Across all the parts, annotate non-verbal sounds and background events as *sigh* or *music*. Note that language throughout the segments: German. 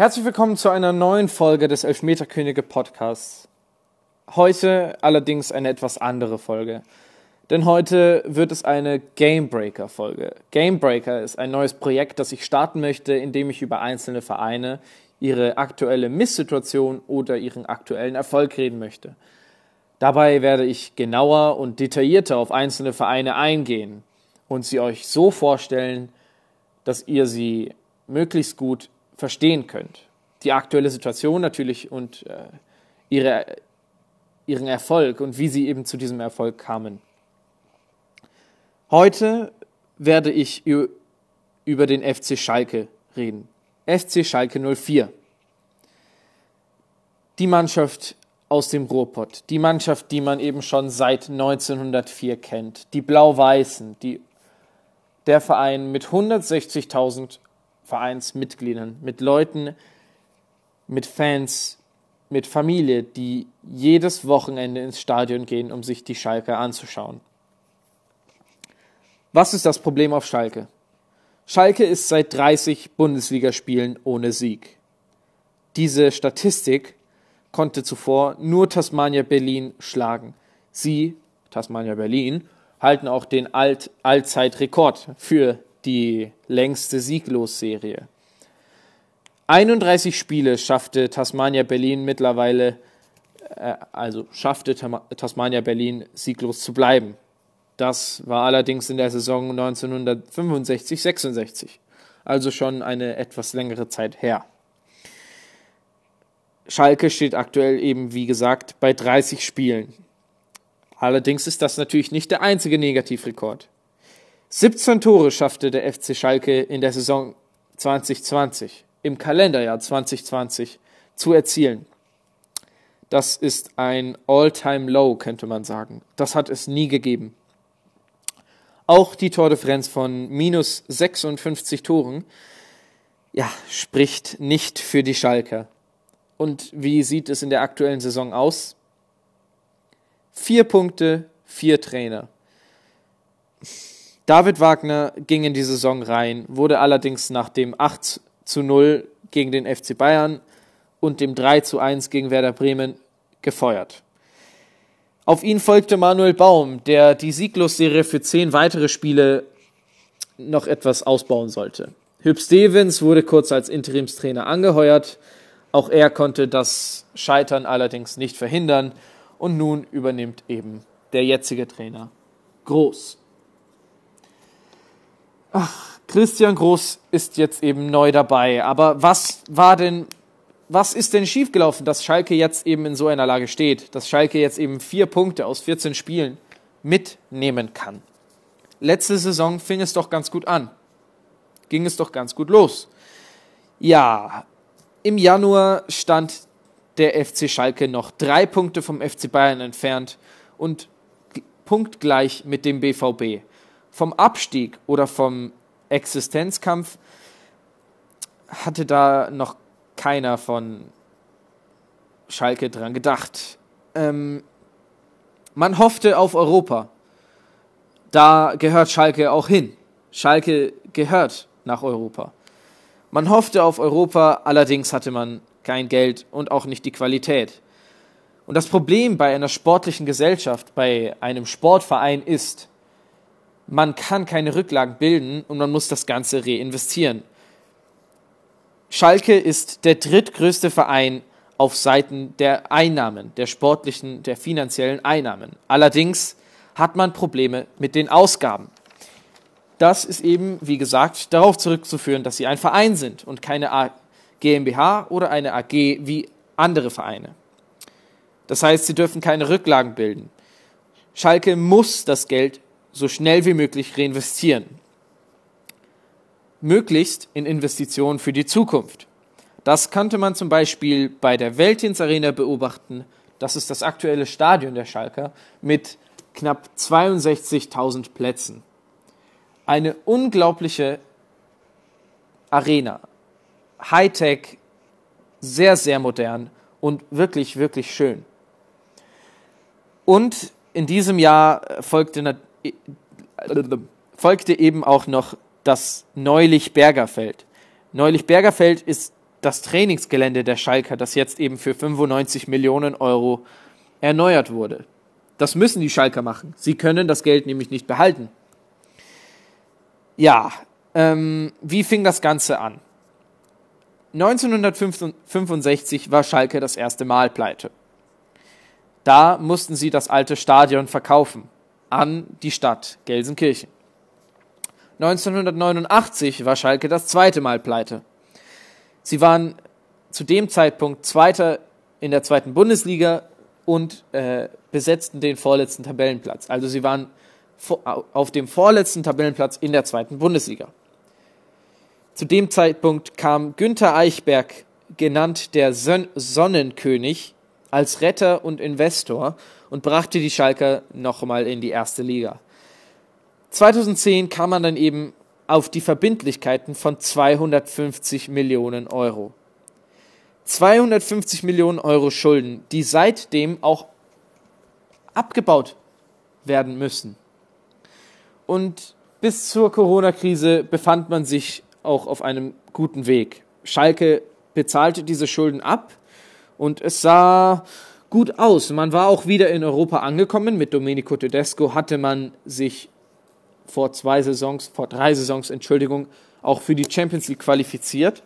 Herzlich willkommen zu einer neuen Folge des Elfmeterkönige Podcasts. Heute allerdings eine etwas andere Folge. Denn heute wird es eine Gamebreaker Folge. Gamebreaker ist ein neues Projekt, das ich starten möchte, indem ich über einzelne Vereine, ihre aktuelle Misssituation oder ihren aktuellen Erfolg reden möchte. Dabei werde ich genauer und detaillierter auf einzelne Vereine eingehen und sie euch so vorstellen, dass ihr sie möglichst gut verstehen könnt. Die aktuelle Situation natürlich und äh, ihre, ihren Erfolg und wie sie eben zu diesem Erfolg kamen. Heute werde ich über den FC Schalke reden. FC Schalke 04. Die Mannschaft aus dem Ruhrpott. Die Mannschaft, die man eben schon seit 1904 kennt. Die Blau-Weißen, der Verein mit 160.000 Vereinsmitgliedern, mit Leuten, mit Fans, mit Familie, die jedes Wochenende ins Stadion gehen, um sich die Schalke anzuschauen. Was ist das Problem auf Schalke? Schalke ist seit 30 Bundesligaspielen ohne Sieg. Diese Statistik konnte zuvor nur Tasmania Berlin schlagen. Sie, Tasmania Berlin, halten auch den Alt Allzeitrekord für die längste Sieglosserie. 31 Spiele schaffte Tasmania Berlin mittlerweile, äh, also schaffte Tasmania Berlin sieglos zu bleiben. Das war allerdings in der Saison 1965-66, also schon eine etwas längere Zeit her. Schalke steht aktuell eben, wie gesagt, bei 30 Spielen. Allerdings ist das natürlich nicht der einzige Negativrekord. 17 Tore schaffte der FC Schalke in der Saison 2020, im Kalenderjahr 2020 zu erzielen. Das ist ein All-Time-Low, könnte man sagen. Das hat es nie gegeben. Auch die Tordifferenz von minus 56 Toren, ja, spricht nicht für die Schalker. Und wie sieht es in der aktuellen Saison aus? Vier Punkte, vier Trainer. David Wagner ging in die Saison rein, wurde allerdings nach dem 8 zu 0 gegen den FC Bayern und dem 3 zu 1 gegen Werder Bremen gefeuert. Auf ihn folgte Manuel Baum, der die Sieglosserie für zehn weitere Spiele noch etwas ausbauen sollte. Hüb Stevens wurde kurz als Interimstrainer angeheuert auch er konnte das Scheitern allerdings nicht verhindern und nun übernimmt eben der jetzige Trainer Groß. Ach, Christian Groß ist jetzt eben neu dabei, aber was war denn, was ist denn schiefgelaufen, dass Schalke jetzt eben in so einer Lage steht, dass Schalke jetzt eben vier Punkte aus 14 Spielen mitnehmen kann? Letzte Saison fing es doch ganz gut an. Ging es doch ganz gut los. Ja, im Januar stand der FC Schalke noch drei Punkte vom FC Bayern entfernt und punktgleich mit dem BVB. Vom Abstieg oder vom Existenzkampf hatte da noch keiner von Schalke dran gedacht. Ähm, man hoffte auf Europa. Da gehört Schalke auch hin. Schalke gehört nach Europa. Man hoffte auf Europa, allerdings hatte man kein Geld und auch nicht die Qualität. Und das Problem bei einer sportlichen Gesellschaft, bei einem Sportverein ist, man kann keine Rücklagen bilden und man muss das Ganze reinvestieren. Schalke ist der drittgrößte Verein auf Seiten der Einnahmen, der sportlichen, der finanziellen Einnahmen. Allerdings hat man Probleme mit den Ausgaben. Das ist eben, wie gesagt, darauf zurückzuführen, dass sie ein Verein sind und keine GmbH oder eine AG wie andere Vereine. Das heißt, sie dürfen keine Rücklagen bilden. Schalke muss das Geld so schnell wie möglich reinvestieren. Möglichst in Investitionen für die Zukunft. Das könnte man zum Beispiel bei der Weltins Arena beobachten. Das ist das aktuelle Stadion der Schalker mit knapp 62.000 Plätzen eine unglaubliche Arena. Hightech, sehr, sehr modern und wirklich, wirklich schön. Und in diesem Jahr folgte, folgte eben auch noch das Neulich-Berger Feld. Neulich-Berger Feld ist das Trainingsgelände der Schalker, das jetzt eben für 95 Millionen Euro erneuert wurde. Das müssen die Schalker machen. Sie können das Geld nämlich nicht behalten. Ja, ähm, wie fing das Ganze an? 1965 war Schalke das erste Mal pleite. Da mussten sie das alte Stadion verkaufen an die Stadt Gelsenkirchen. 1989 war Schalke das zweite Mal pleite. Sie waren zu dem Zeitpunkt Zweiter in der zweiten Bundesliga und äh, besetzten den vorletzten Tabellenplatz. Also sie waren auf dem vorletzten Tabellenplatz in der zweiten Bundesliga. Zu dem Zeitpunkt kam Günther Eichberg, genannt der Son Sonnenkönig, als Retter und Investor und brachte die Schalker nochmal in die erste Liga. 2010 kam man dann eben auf die Verbindlichkeiten von 250 Millionen Euro. 250 Millionen Euro Schulden, die seitdem auch abgebaut werden müssen. Und bis zur Corona-Krise befand man sich auch auf einem guten Weg. Schalke bezahlte diese Schulden ab und es sah gut aus. Man war auch wieder in Europa angekommen. Mit Domenico Tedesco hatte man sich vor zwei Saisons, vor drei Saisons, Entschuldigung, auch für die Champions League qualifiziert.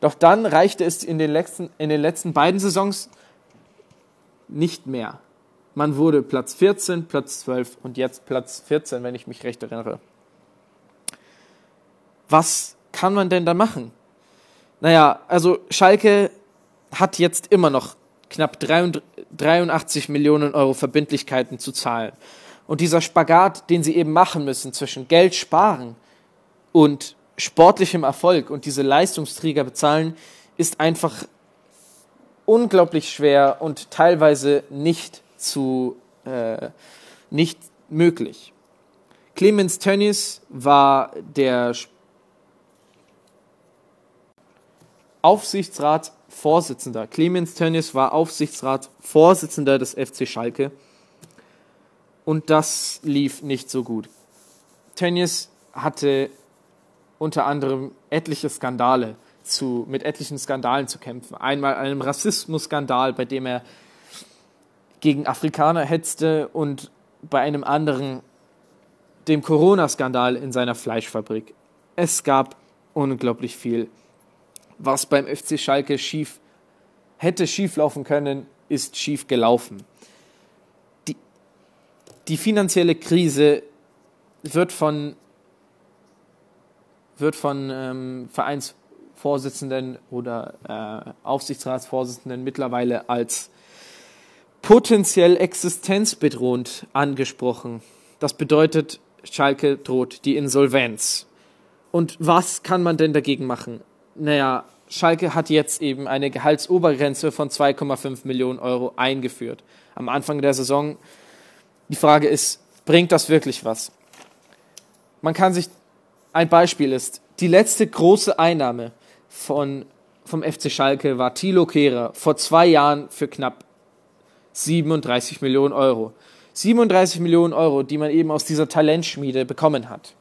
Doch dann reichte es in den letzten, in den letzten beiden Saisons nicht mehr. Man wurde Platz 14, Platz 12 und jetzt Platz 14, wenn ich mich recht erinnere. Was kann man denn da machen? Naja, also Schalke hat jetzt immer noch knapp 83 Millionen Euro Verbindlichkeiten zu zahlen. Und dieser Spagat, den sie eben machen müssen zwischen Geld sparen und sportlichem Erfolg und diese Leistungsträger bezahlen, ist einfach unglaublich schwer und teilweise nicht zu äh, nicht möglich. Clemens Tönnies war der Aufsichtsratsvorsitzender. Clemens Tönnies war Aufsichtsratsvorsitzender des FC Schalke und das lief nicht so gut. Tönnies hatte unter anderem etliche Skandale zu, mit etlichen Skandalen zu kämpfen. Einmal einem Rassismusskandal, bei dem er gegen Afrikaner hetzte und bei einem anderen dem Corona-Skandal in seiner Fleischfabrik. Es gab unglaublich viel. Was beim FC Schalke schief hätte schieflaufen können, ist schief gelaufen die finanzielle Krise wird von, wird von ähm, Vereinsvorsitzenden oder äh, Aufsichtsratsvorsitzenden mittlerweile als potenziell existenzbedrohend angesprochen. Das bedeutet, Schalke droht die Insolvenz. Und was kann man denn dagegen machen? Naja, Schalke hat jetzt eben eine Gehaltsobergrenze von 2,5 Millionen Euro eingeführt. Am Anfang der Saison die Frage ist, bringt das wirklich was? Man kann sich, ein Beispiel ist, die letzte große Einnahme von, vom FC Schalke war Thilo Kehrer vor zwei Jahren für knapp 37 Millionen Euro. 37 Millionen Euro, die man eben aus dieser Talentschmiede bekommen hat.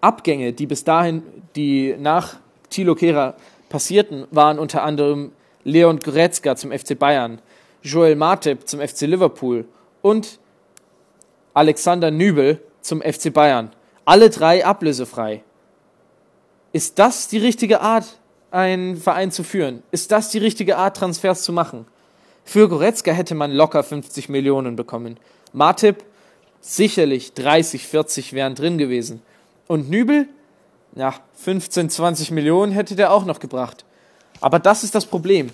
Abgänge, die bis dahin, die nach Thilo Kehrer passierten, waren unter anderem Leon Goretzka zum FC Bayern, Joel Matip zum FC Liverpool und Alexander Nübel zum FC Bayern. Alle drei ablösefrei. Ist das die richtige Art, einen Verein zu führen? Ist das die richtige Art, Transfers zu machen? Für Goretzka hätte man locker 50 Millionen bekommen. Martip sicherlich 30, 40 wären drin gewesen. Und Nübel? Ja, 15, 20 Millionen hätte der auch noch gebracht. Aber das ist das Problem.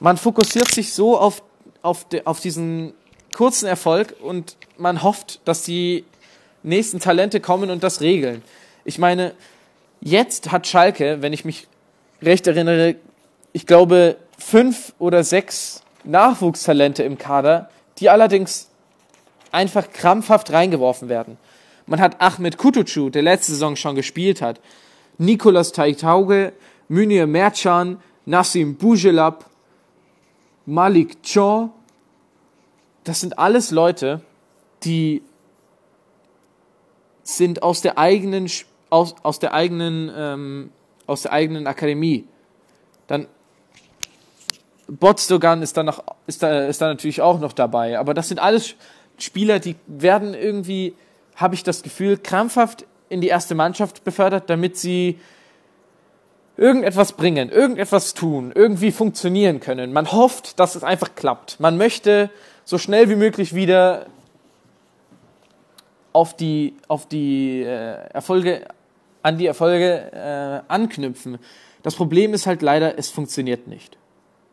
Man fokussiert sich so auf, auf, de, auf diesen kurzen Erfolg und man hofft, dass die nächsten Talente kommen und das regeln. Ich meine, jetzt hat Schalke, wenn ich mich recht erinnere, ich glaube, fünf oder sechs Nachwuchstalente im Kader, die allerdings einfach krampfhaft reingeworfen werden. Man hat Ahmed Kutucu, der letzte Saison schon gespielt hat, Nicolas Taitauge, Münir Mercan, Nassim Bujelab, Malik Chon, das sind alles Leute, die sind aus der eigenen aus, aus der eigenen ähm, aus der eigenen Akademie. Dann Botstogan ist dann, noch, ist, da, ist da natürlich auch noch dabei. Aber das sind alles Spieler, die werden irgendwie, habe ich das Gefühl, krampfhaft in die erste Mannschaft befördert, damit sie irgendetwas bringen, irgendetwas tun, irgendwie funktionieren können. Man hofft, dass es einfach klappt. Man möchte so schnell wie möglich wieder auf die, auf die äh, Erfolge, an die Erfolge äh, anknüpfen. Das Problem ist halt leider, es funktioniert nicht.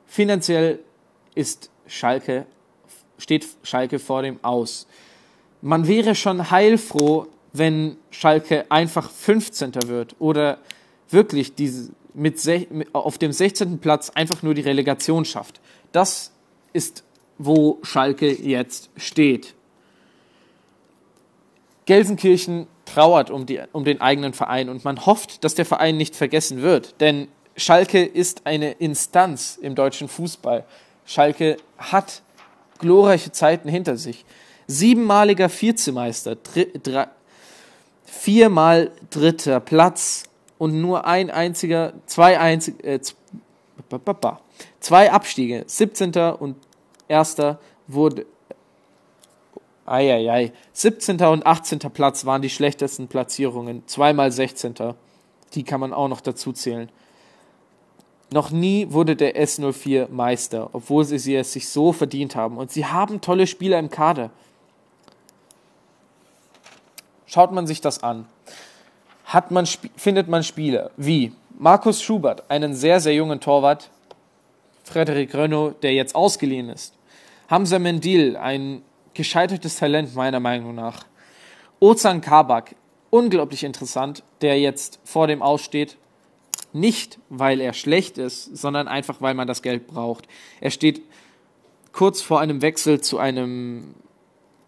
Finanziell ist Schalke, steht Schalke vor dem Aus. Man wäre schon heilfroh, wenn Schalke einfach 15. wird oder wirklich diese, mit, auf dem 16. Platz einfach nur die Relegation schafft. Das ist, wo Schalke jetzt steht. Gelsenkirchen trauert um, die, um den eigenen Verein und man hofft, dass der Verein nicht vergessen wird. Denn Schalke ist eine Instanz im deutschen Fußball. Schalke hat glorreiche Zeiten hinter sich. Siebenmaliger Vizemeister, viermal dritter Platz und nur ein einziger, zwei einzig, äh, zwei Abstiege, 17. und 1. wurde, eieiei, 17. und 18. Platz waren die schlechtesten Platzierungen, zweimal 16. Die kann man auch noch dazu zählen. Noch nie wurde der S04 Meister, obwohl sie es sich so verdient haben. Und sie haben tolle Spieler im Kader. Schaut man sich das an, hat man, findet man Spieler wie Markus Schubert, einen sehr, sehr jungen Torwart, Frederik Renault, der jetzt ausgeliehen ist, Hamza Mendil, ein gescheitertes Talent meiner Meinung nach, Ozan Kabak, unglaublich interessant, der jetzt vor dem Aussteht, nicht weil er schlecht ist, sondern einfach weil man das Geld braucht. Er steht kurz vor einem Wechsel zu einem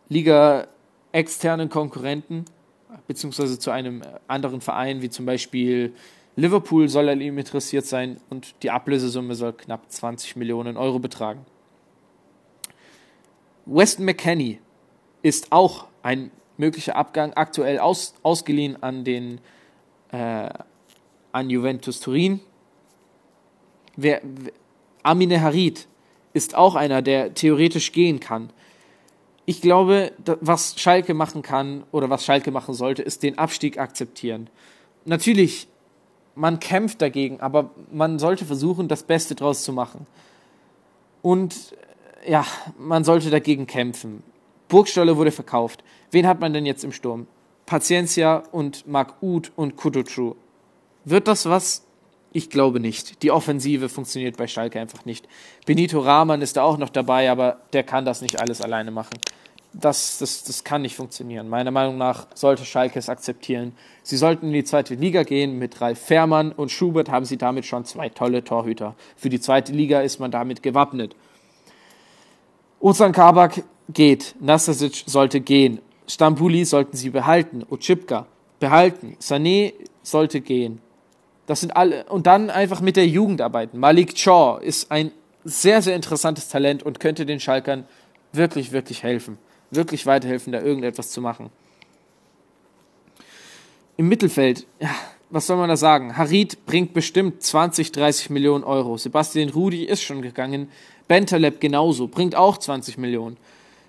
Liga externen Konkurrenten, beziehungsweise zu einem anderen Verein, wie zum Beispiel Liverpool soll an ihm interessiert sein und die Ablösesumme soll knapp 20 Millionen Euro betragen. Weston McKenney ist auch ein möglicher Abgang, aktuell aus, ausgeliehen an den äh, an Juventus Turin. Wer, Amine Harid ist auch einer, der theoretisch gehen kann ich glaube, was Schalke machen kann oder was Schalke machen sollte, ist den Abstieg akzeptieren. Natürlich, man kämpft dagegen, aber man sollte versuchen, das Beste draus zu machen. Und ja, man sollte dagegen kämpfen. Burgstolle wurde verkauft. Wen hat man denn jetzt im Sturm? Paciencia und Mark Uth und Kuducu. Wird das was? Ich glaube nicht. Die Offensive funktioniert bei Schalke einfach nicht. Benito Rahman ist da auch noch dabei, aber der kann das nicht alles alleine machen das, das, das kann nicht funktionieren. Meiner Meinung nach sollte Schalke es akzeptieren. Sie sollten in die zweite Liga gehen. Mit Ralf Fährmann und Schubert haben sie damit schon zwei tolle Torhüter. Für die zweite Liga ist man damit gewappnet. Ozan Kabak geht. Nastasic sollte gehen. Stambuli sollten sie behalten. Ochipka behalten. Sané sollte gehen. Das sind alle. Und dann einfach mit der Jugend arbeiten. Malik Chaw ist ein sehr, sehr interessantes Talent und könnte den Schalkern wirklich, wirklich helfen wirklich weiterhelfen, da irgendetwas zu machen. Im Mittelfeld, ja, was soll man da sagen? Harid bringt bestimmt 20, 30 Millionen Euro. Sebastian Rudi ist schon gegangen. Bentaleb genauso, bringt auch 20 Millionen.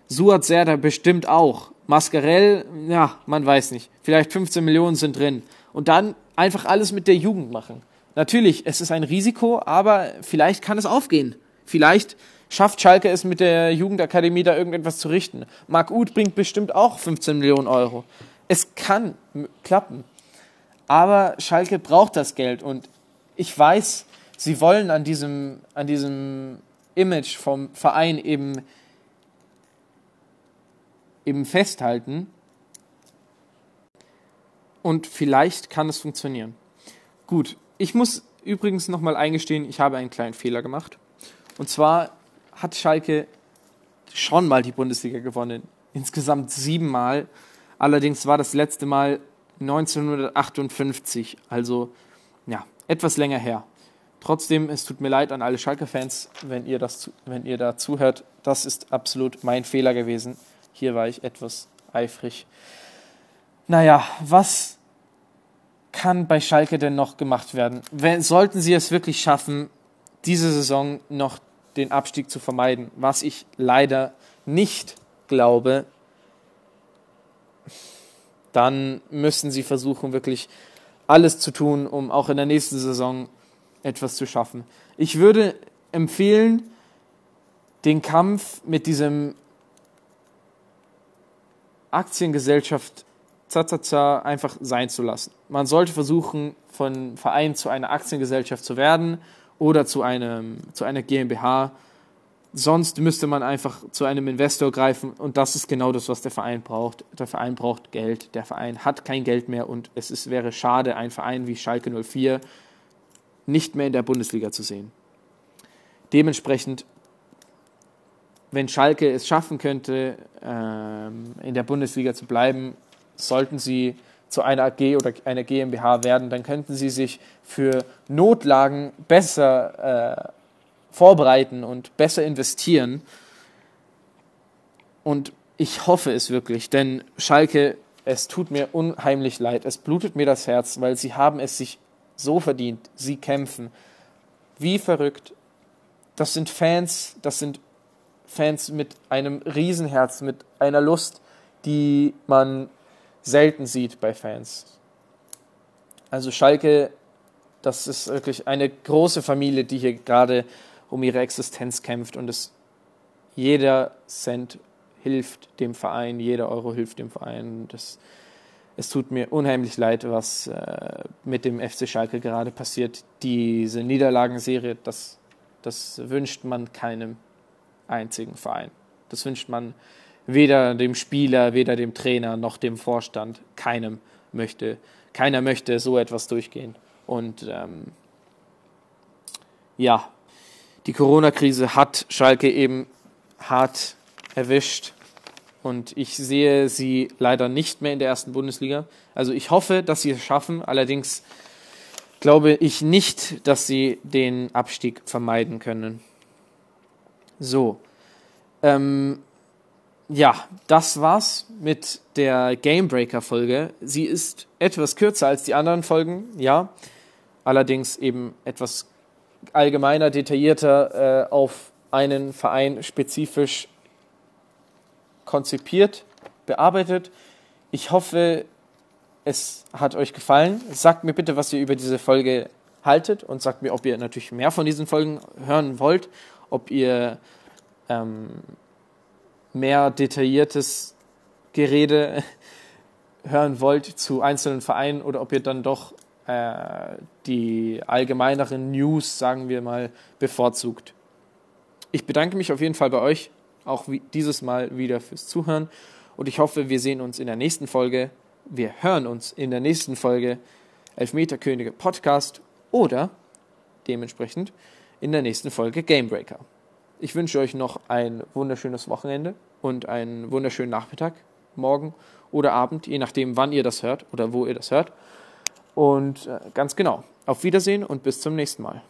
Suat Serda bestimmt auch. Mascarell, ja, man weiß nicht. Vielleicht 15 Millionen sind drin. Und dann einfach alles mit der Jugend machen. Natürlich, es ist ein Risiko, aber vielleicht kann es aufgehen. Vielleicht schafft Schalke es mit der Jugendakademie da irgendetwas zu richten. Marc Uth bringt bestimmt auch 15 Millionen Euro. Es kann klappen. Aber Schalke braucht das Geld und ich weiß, sie wollen an diesem, an diesem Image vom Verein eben, eben festhalten. Und vielleicht kann es funktionieren. Gut, ich muss übrigens nochmal eingestehen, ich habe einen kleinen Fehler gemacht. Und zwar hat Schalke schon mal die Bundesliga gewonnen. Insgesamt siebenmal. Allerdings war das letzte Mal 1958, also ja, etwas länger her. Trotzdem, es tut mir leid an alle Schalke-Fans, wenn ihr wenn ihr da zuhört. Das ist absolut mein Fehler gewesen. Hier war ich etwas eifrig. Naja, was kann bei Schalke denn noch gemacht werden? Wenn, sollten sie es wirklich schaffen, diese Saison noch den Abstieg zu vermeiden, was ich leider nicht glaube, dann müssen sie versuchen, wirklich alles zu tun, um auch in der nächsten Saison etwas zu schaffen. Ich würde empfehlen, den Kampf mit diesem Aktiengesellschaft Zazaza einfach sein zu lassen. Man sollte versuchen, von Verein zu einer Aktiengesellschaft zu werden oder zu, einem, zu einer GmbH. Sonst müsste man einfach zu einem Investor greifen und das ist genau das, was der Verein braucht. Der Verein braucht Geld. Der Verein hat kein Geld mehr und es ist, wäre schade, einen Verein wie Schalke 04 nicht mehr in der Bundesliga zu sehen. Dementsprechend, wenn Schalke es schaffen könnte, ähm, in der Bundesliga zu bleiben, sollten sie zu einer AG oder einer GmbH werden, dann könnten sie sich für Notlagen besser äh, vorbereiten und besser investieren. Und ich hoffe es wirklich, denn Schalke, es tut mir unheimlich leid, es blutet mir das Herz, weil sie haben es sich so verdient. Sie kämpfen wie verrückt. Das sind Fans, das sind Fans mit einem Riesenherz, mit einer Lust, die man selten sieht bei Fans. Also Schalke, das ist wirklich eine große Familie, die hier gerade um ihre Existenz kämpft und es jeder Cent hilft dem Verein, jeder Euro hilft dem Verein. Das, es tut mir unheimlich leid, was äh, mit dem FC Schalke gerade passiert. Diese Niederlagenserie, das, das wünscht man keinem einzigen Verein. Das wünscht man weder dem Spieler, weder dem Trainer noch dem Vorstand. Keinem möchte, keiner möchte so etwas durchgehen. Und ähm, ja, die Corona-Krise hat Schalke eben hart erwischt. Und ich sehe sie leider nicht mehr in der ersten Bundesliga. Also ich hoffe, dass sie es schaffen. Allerdings glaube ich nicht, dass sie den Abstieg vermeiden können. So. Ähm, ja, das war's mit der Gamebreaker-Folge. Sie ist etwas kürzer als die anderen Folgen, ja. Allerdings eben etwas allgemeiner, detaillierter äh, auf einen Verein spezifisch konzipiert, bearbeitet. Ich hoffe, es hat euch gefallen. Sagt mir bitte, was ihr über diese Folge haltet und sagt mir, ob ihr natürlich mehr von diesen Folgen hören wollt, ob ihr ähm, mehr detailliertes Gerede *laughs* hören wollt zu einzelnen Vereinen oder ob ihr dann doch äh, die allgemeineren News, sagen wir mal, bevorzugt. Ich bedanke mich auf jeden Fall bei euch, auch dieses Mal wieder fürs Zuhören und ich hoffe, wir sehen uns in der nächsten Folge. Wir hören uns in der nächsten Folge Elfmeterkönige Podcast oder dementsprechend in der nächsten Folge Gamebreaker. Ich wünsche euch noch ein wunderschönes Wochenende und einen wunderschönen Nachmittag, morgen oder Abend, je nachdem, wann ihr das hört oder wo ihr das hört. Und äh, ganz genau, auf Wiedersehen und bis zum nächsten Mal.